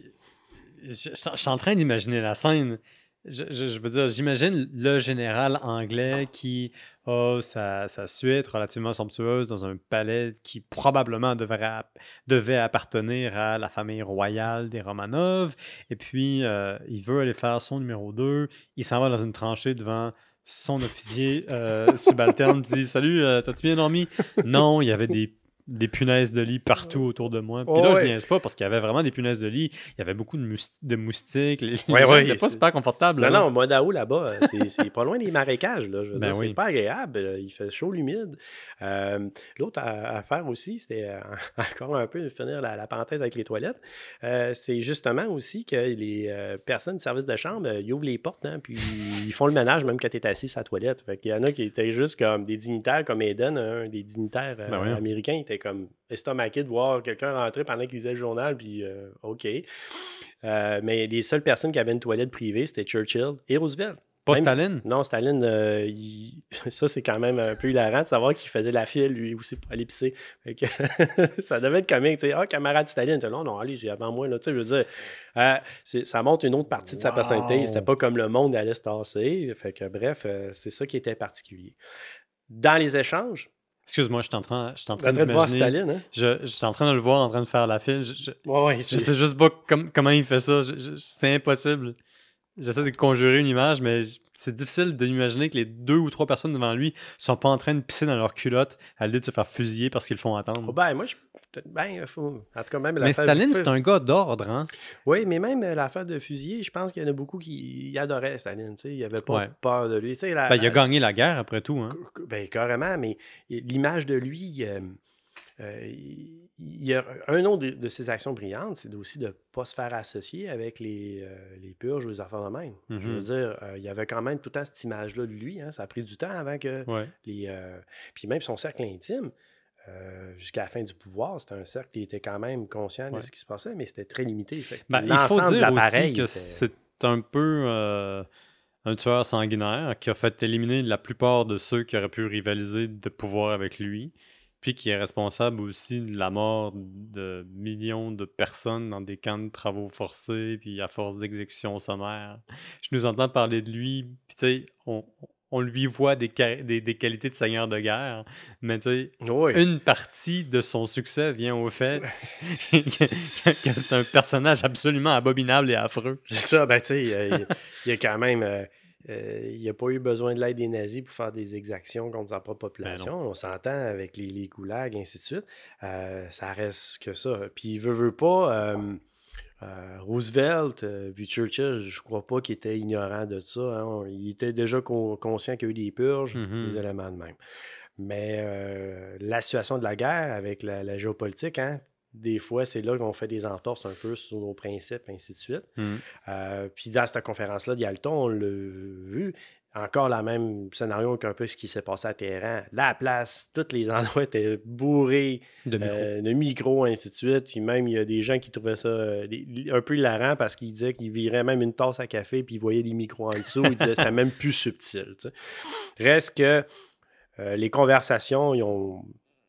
je, je- je suis en train d'imaginer la scène. Je, veux dire, j'imagine le général anglais qui a sa, sa suite relativement somptueuse dans un palais qui probablement devrait, devait appartenir à la famille royale des Romanov. Et puis, euh, il veut aller faire son numéro 2. Il s'en va dans une tranchée devant son officier euh, subalterne. dit Salut, euh, t'as-tu bien dormi Non, il y avait des des punaises de lit partout autour de moi. Puis Oh, là, je niaise pas parce qu'il y avait vraiment des punaises de lit. Il y avait beaucoup de, moustiques. Les, Ouais, gens ouais, n'étaient pas super confortables. Non, là. non, au mois d'août, là-bas, euh, c'est- c'est pas loin des marécages. Là, je veux Ben oui. c'est pas agréable. euh, Il fait chaud, humide. Euh, L'autre à, à faire aussi, c'était euh, encore un peu de finir la, la parenthèse avec les toilettes. euh, c'est justement aussi que les personnes du service de chambre, ils ouvrent les portes, hein, puis ils font le ménage même quand tu es assis à la toilette. Fait qu'il y en a qui étaient juste comme des dignitaires comme Eden, un des dignitaires euh, Ben américains, il comme estomaqué de voir quelqu'un rentrer pendant qu'il lisait le journal, puis euh, OK. Euh, mais les seules personnes qui avaient une toilette privée, c'était Churchill et Roosevelt. Pas Même- Staline? Non, Staline, euh, il- ça, c'est quand même un peu hilarant de savoir qu'il faisait la file, lui aussi, pour aller pisser. Fait que ça devait être comique, tu sais. Ah, camarade Staline, là, non, allez, j'ai avant moi, là. Tu sais, je veux dire, euh, ça montre une autre partie de sa Wow. personnalité. C'était pas comme le monde allait se tasser. Fait que, bref, euh, c'est ça qui était particulier. Dans les échanges, Excuse-moi, je suis en train, je suis en train de voir d'imaginer. Staline, hein? Je, je suis en train de le voir en train de faire la file. Je, je, Ouais, ouais, je sais juste pas com- comment il fait ça. C'est impossible. J'essaie de conjurer une image, mais c'est difficile d'imaginer que les deux ou trois personnes devant lui sont pas en train de pisser dans leur culotte à l'idée de se faire fusiller parce qu'ils le font Oh, attendre. ben, moi, je. Ben, faut... En tout cas, même mais Staline, c'est un gars d'ordre, hein? Oui, mais même euh, l'affaire de fusiller, je pense qu'il y en a beaucoup qui adoraient Staline. Tu sais, il avait pas Ouais. peur de lui. Tu sais, la- Ben, il a gagné la guerre après tout, hein? Ben, carrément, mais l'image de lui, euh, il il y a un autre de, de ses actions brillantes, c'est aussi de ne pas se faire associer avec les, euh, les purges ou les affaires de même. Je veux Mhm. dire, euh, il y avait quand même tout le temps cette image-là de lui. hein. Ça a pris du temps avant que Ouais. les. euh, Puis même son cercle intime, euh, jusqu'à la fin du pouvoir, c'était un cercle qui était quand même conscient de Ouais. ce qui se passait, mais c'était très limité. Fait Ben, il faut dire aussi que était- c'est un peu euh, un tueur sanguinaire qui a fait éliminer la plupart de ceux qui auraient pu rivaliser de pouvoir avec lui, puis qui est responsable aussi de la mort de millions de personnes dans des camps de travaux forcés, puis à force d'exécutions sommaires. Je nous entends parler de lui, puis tu sais, on, on lui voit des, des, des qualités de seigneur de guerre, mais tu sais, Oui. une partie de son succès vient au fait que, que c'est un personnage absolument abominable et affreux. C'est ça, ben tu sais, il, il y a quand même. euh, euh, il n'a pas eu besoin de l'aide des nazis pour faire des exactions contre sa propre population. On s'entend avec les, les goulags, et ainsi de suite. Euh, ça reste que ça. Puis il veut, veut pas. euh, Roosevelt, puis Churchill, je crois pas qu'il était ignorant de ça. hein. Il était déjà con- conscient qu'il y a eu des purges, Mhm. des éléments de même. Mais la situation de la guerre avec la, la géopolitique, hein, des fois, c'est là qu'on fait des entorses un peu sur nos principes, ainsi de suite. Mm. Euh, puis dans cette conférence-là d'Yalta, on l'a vu. Encore le même scénario qu'un peu ce qui s'est passé à Téhéran. La place, tous les endroits étaient bourrés De euh, de micros, ainsi de suite. Puis même, il y a des gens qui trouvaient ça euh, un peu hilarant parce qu'ils disaient qu'ils viraient même une tasse à café puis ils voyaient des micros en dessous. Ils disaient que c'était même plus subtil. Reste que euh, les conversations, ils ont,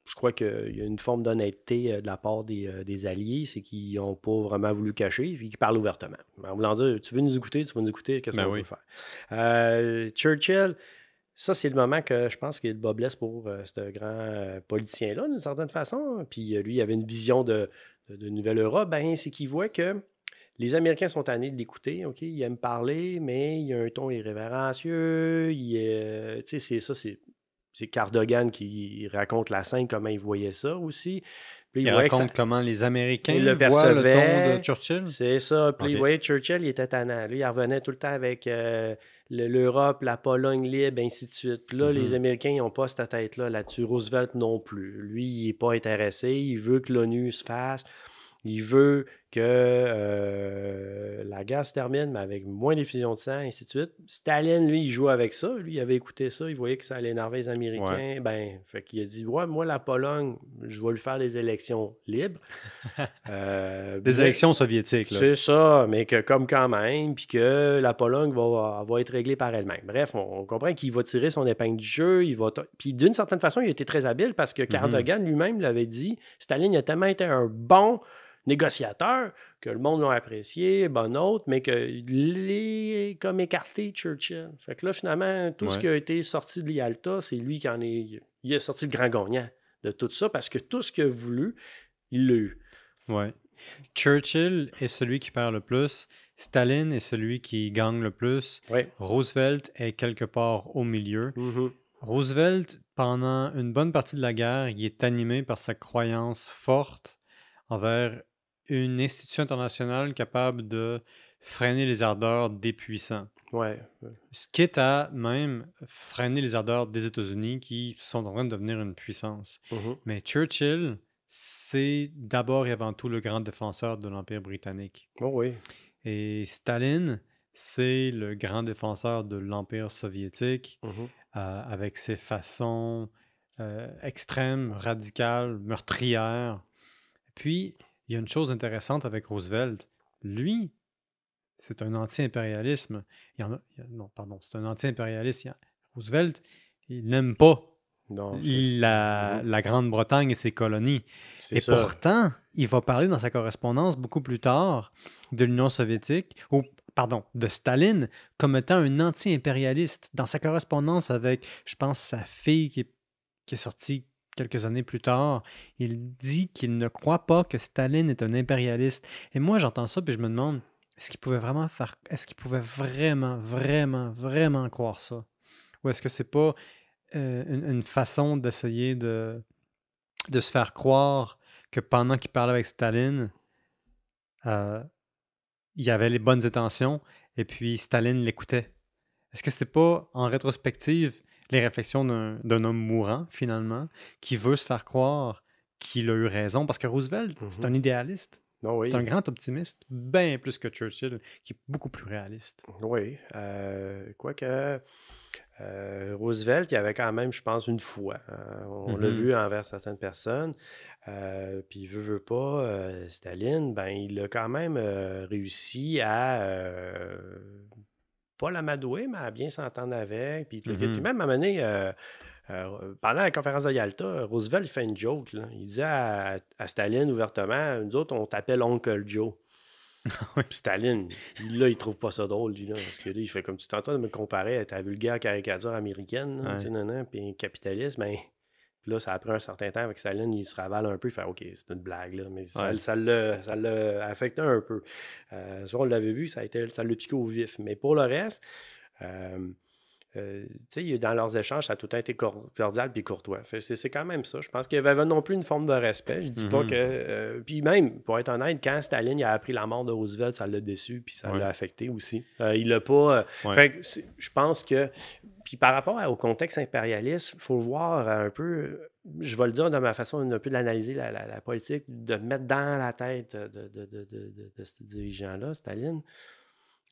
je crois qu'il y a une forme d'honnêteté euh, de la part des, euh, des alliés, c'est qu'ils n'ont pas vraiment voulu cacher, puis qu'ils parlent ouvertement. En voulant dire, tu veux nous écouter, tu vas nous écouter, qu'est-ce Ben qu'on oui. peut faire? Euh, Churchill, ça, c'est le moment que je pense qu'il bas blesse pour euh, ce grand euh, politicien-là, d'une certaine façon. Puis euh, lui, il avait une vision de, de, de Nouvelle Europe. Ben, c'est qu'il voit que les Américains sont tannés de l'écouter. OK, il aime parler, mais il y a un ton irrévérencieux. Il, sais, c'est ça, c'est. C'est Cardogan qui raconte la scène, comment il voyait ça aussi. Puis Il ça- raconte comment les Américains le voient le percevait. ton de Churchill? c'est ça. Puis, Ok. vous voyez, Churchill, il était tannant. Lui, il revenait tout le temps avec euh, le- l'Europe, la Pologne libre, ainsi de suite. Puis là, Mhm. les Américains, ils n'ont pas cette tête-là là-dessus. Roosevelt non plus. Lui, il n'est pas intéressé. Il veut que l'ONU se fasse. Il veut que euh, la guerre se termine, mais avec moins d'effusion de sang, ainsi de suite. Staline, lui, il jouait avec ça. Lui, il avait écouté ça. Il voyait que ça allait énerver les Américains. Ben, fait qu'il a dit Ouais, moi, la Pologne, je vais lui faire des élections libres. Euh, Des mais- élections soviétiques. Là. c'est ça, mais que comme quand même, puis que la Pologne va, va être réglée par elle-même. Bref, on, on comprend qu'il va tirer son épingle du jeu. Il va puis d'une certaine façon, il a été très habile parce que Cardogan lui-même l'avait dit. Staline a tellement été un bon négociateur que le monde l'a apprécié, bon autre, mais que les comme écarté Churchill. Fait que là, finalement, tout ce qui a été sorti de l'Ialta, c'est lui qui en est. Il a sorti le grand gagnant de tout ça parce que tout ce qu'il a voulu, il l'a eu. Ouais. Churchill est celui qui perd le plus. Staline est celui qui gagne le plus. Roosevelt est quelque part au milieu. Mhm. Roosevelt, pendant une bonne partie de la guerre, il est animé par sa croyance forte envers une institution internationale capable de freiner les ardeurs des puissants. Ouais. Ce qui est à même freiner les ardeurs des États-Unis qui sont en train de devenir une puissance. Mhm. Mais Churchill, c'est d'abord et avant tout le grand défenseur de l'Empire britannique. Oh oui. Et Staline, c'est le grand défenseur de l'Empire soviétique Mhm. euh, avec ses façons euh, extrêmes, radicales, meurtrières. Puis, il y a une chose intéressante avec Roosevelt. Lui, c'est un anti-impérialisme. Non, pardon, c'est un anti-impérialiste. Roosevelt, il n'aime pas la, la Grande-Bretagne et ses colonies. Et pourtant, il va parler dans sa correspondance beaucoup plus tard de l'Union soviétique, ou pardon, de Staline comme étant un anti-impérialiste. Dans sa correspondance avec, je pense, sa fille qui est, qui est sortie quelques années plus tard, il dit qu'il ne croit pas que Staline est un impérialiste. Et moi, j'entends ça, puis je me demande, est-ce qu'il pouvait vraiment faire, est-ce qu'il pouvait vraiment, vraiment, vraiment croire ça? Ou est-ce que c'est pas euh, une, façon d'essayer de, se faire croire que pendant qu'il parlait avec Staline, euh, il y avait les bonnes intentions et puis Staline l'écoutait? Est-ce que c'est pas, en rétrospective, les réflexions d'un homme mourant, finalement, qui veut se faire croire qu'il a eu raison? Parce que Roosevelt, c'est un idéaliste. Ah c'est un grand optimiste, bien plus que Churchill, qui est beaucoup plus réaliste. Oui. Euh, quoique, euh, Roosevelt, il avait quand même, je pense, une foi. Hein. On l'a mm-hmm. vu envers certaines personnes. Euh, puis, veut, veut pas, Staline, ben, il a quand même réussi à pas l'amadouer, mais à bien s'entendre avec. Puis, mm-hmm. même à mener. pendant la conférence de Yalta, Roosevelt il fait une joke. Il disait à, à, Staline ouvertement Nous autres, on t'appelle Oncle Joe. Staline, là, il trouve pas ça drôle, lui, là, parce que là, il fait comme tu t'entends de me comparer à ta vulgaire caricature américaine, puis un capitaliste, mais ben, là, ça a pris un certain temps avec Staline, il se ravale un peu, il fait OK, c'est une blague, là, mais ça, ça l'a affecté un peu. Euh, ça, on l'avait vu, ça l'a piqué au vif. Mais pour le reste, euh, euh, dans leurs échanges, ça a tout été cordial puis courtois. C'est quand même ça. Je pense qu'il y avait non plus une forme de respect. Je dis pas mm-hmm. que. Euh, puis même, pour être honnête, quand Staline a appris la mort de Roosevelt, ça l'a déçu puis ça l'a affecté aussi. Euh, il l'a pas. je pense que. Puis par rapport au contexte impérialiste, il faut voir un peu. Je vais le dire de ma façon un peu d'analyser la, la, politique, de mettre dans la tête de, de, de, de ce dirigeant-là, Staline.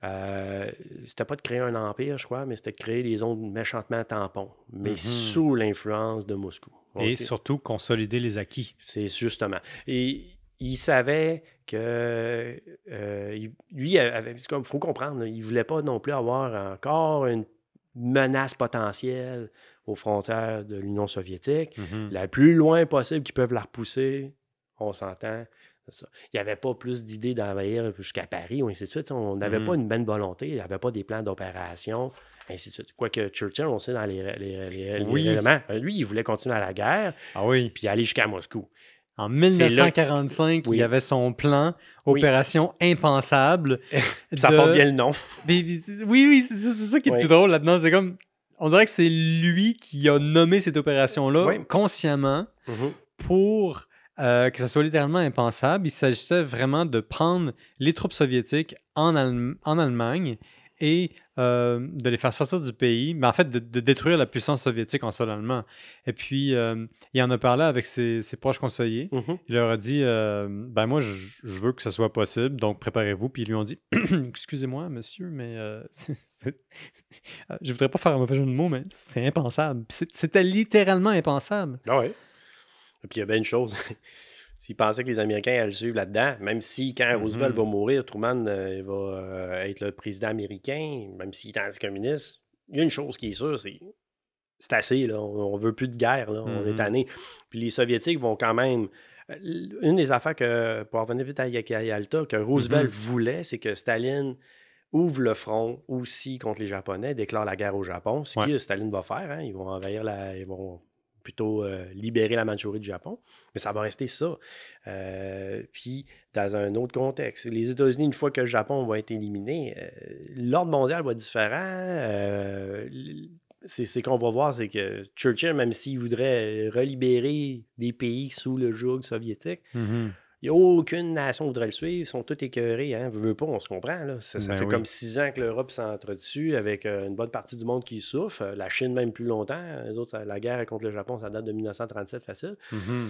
Euh, c'était pas de créer un empire, je crois, mais c'était de créer des zones méchantement tampons, mais mhm. sous l'influence de Moscou. Et surtout consolider les acquis. C'est justement. Et il savait que euh, lui, il faut comprendre, il voulait pas non plus avoir encore une menace potentielle aux frontières de l'Union soviétique. Mhm. La plus loin possible qu'ils peuvent la repousser, on s'entend, il n'y avait pas plus d'idées d'envahir jusqu'à Paris ou ainsi de suite. On n'avait pas mm. une bonne volonté, il n'y avait pas des plans d'opération, ainsi de suite. Quoique Churchill, on sait dans les, éléments, euh, lui, il voulait continuer à la guerre, ah oui. puis aller jusqu'à Moscou. En 1945, il y avait son plan, Opération Impensable. ça porte bien le nom. oui, oui, c'est ça, qui est le plus drôle là-dedans. C'est comme, on dirait que c'est lui qui a nommé cette opération-là consciemment mm-hmm. pour euh, que ça soit littéralement impensable. Il s'agissait vraiment de prendre les troupes soviétiques en, en Allemagne et euh, de les faire sortir du pays, mais en fait de, détruire la puissance soviétique en sol allemand. Et puis, euh, il en a parlé avec ses, proches conseillers. Mm-hmm. Il leur a dit Ben, moi, je, veux que ça soit possible, donc préparez-vous. Puis ils lui ont dit Excusez-moi, monsieur, mais je voudrais pas faire un mauvais jeu de mots, mais c'est impensable. C'était littéralement impensable. Ah ouais? Et puis il y a bien une chose. S'ils pensaient que les Américains allaient le suivre là-dedans, même si quand mm-hmm. Roosevelt va mourir, Truman euh, va euh, être le président américain, même s'il est anticommuniste, il y a une chose qui est sûre, c'est c'est assez, là. On, ne veut plus de guerre, là. On est mm-hmm. tanné. Puis les Soviétiques vont quand même. Euh, une des affaires que, pour revenir vite à Yalta, que Roosevelt mm-hmm. voulait, c'est que Staline ouvre le front aussi contre les Japonais, déclare la guerre au Japon, ce que Staline va faire. Hein. Ils vont envahir la. Ils vont plutôt euh, libérer la Mandchourie du Japon, mais ça va rester ça. Euh, puis, dans un autre contexte, les États-Unis, une fois que le Japon va être éliminé, euh, l'ordre mondial va être différent. c'est qu'on va voir, c'est que Churchill, même s'il voudrait relibérer des pays sous le joug soviétique, mm-hmm. Il n'y a aucune nation qui voudrait le suivre. Ils sont tous écœurés. Hein? Veux, pas, on se comprend. Là. Ça, ben fait comme six ans que l'Europe s'entretue avec euh, une bonne partie du monde qui souffre. Euh, la Chine, même plus longtemps. Les autres, la guerre contre le Japon, ça date de 1937 facile. Mm-hmm.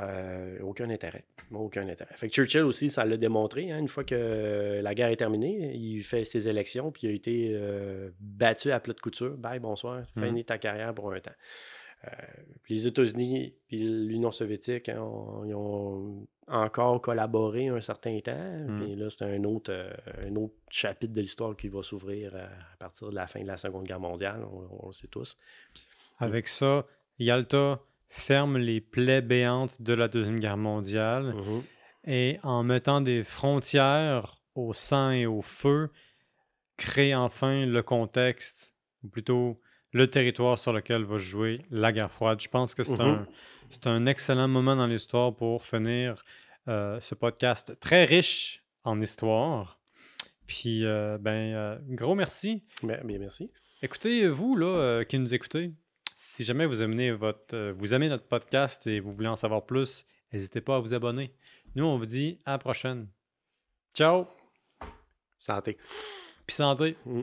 Euh, aucun intérêt. Aucun intérêt. Fait que Churchill aussi, ça l'a démontré. Hein, une fois que la guerre est terminée, il fait ses élections, puis il a été battu à plat de couture. Bye, bonsoir. Mm. Finis ta carrière pour un temps. Les États-Unis et l'Union soviétique hein, ils ont encore collaboré un certain temps. Et mmh. là, c'est un autre, un autre chapitre de l'histoire qui va s'ouvrir à, partir de la fin de la Seconde Guerre mondiale. On, le sait tous. Avec ça, Yalta ferme les plaies béantes de la Deuxième Guerre mondiale. Mmh et en mettant des frontières au sang et au feu, crée enfin le contexte, ou plutôt le territoire sur lequel va jouer la guerre froide. Je pense que c'est mm-hmm. un, excellent moment dans l'histoire pour finir euh, ce podcast très riche en histoire. Puis, euh, ben, euh, gros merci. Bien, merci. Écoutez, vous, là, qui nous écoutez, si jamais vous aimez, votre, vous aimez notre podcast et vous voulez en savoir plus, n'hésitez pas à vous abonner. Nous, on vous dit à la prochaine. Ciao! Santé. Puis santé. Mm.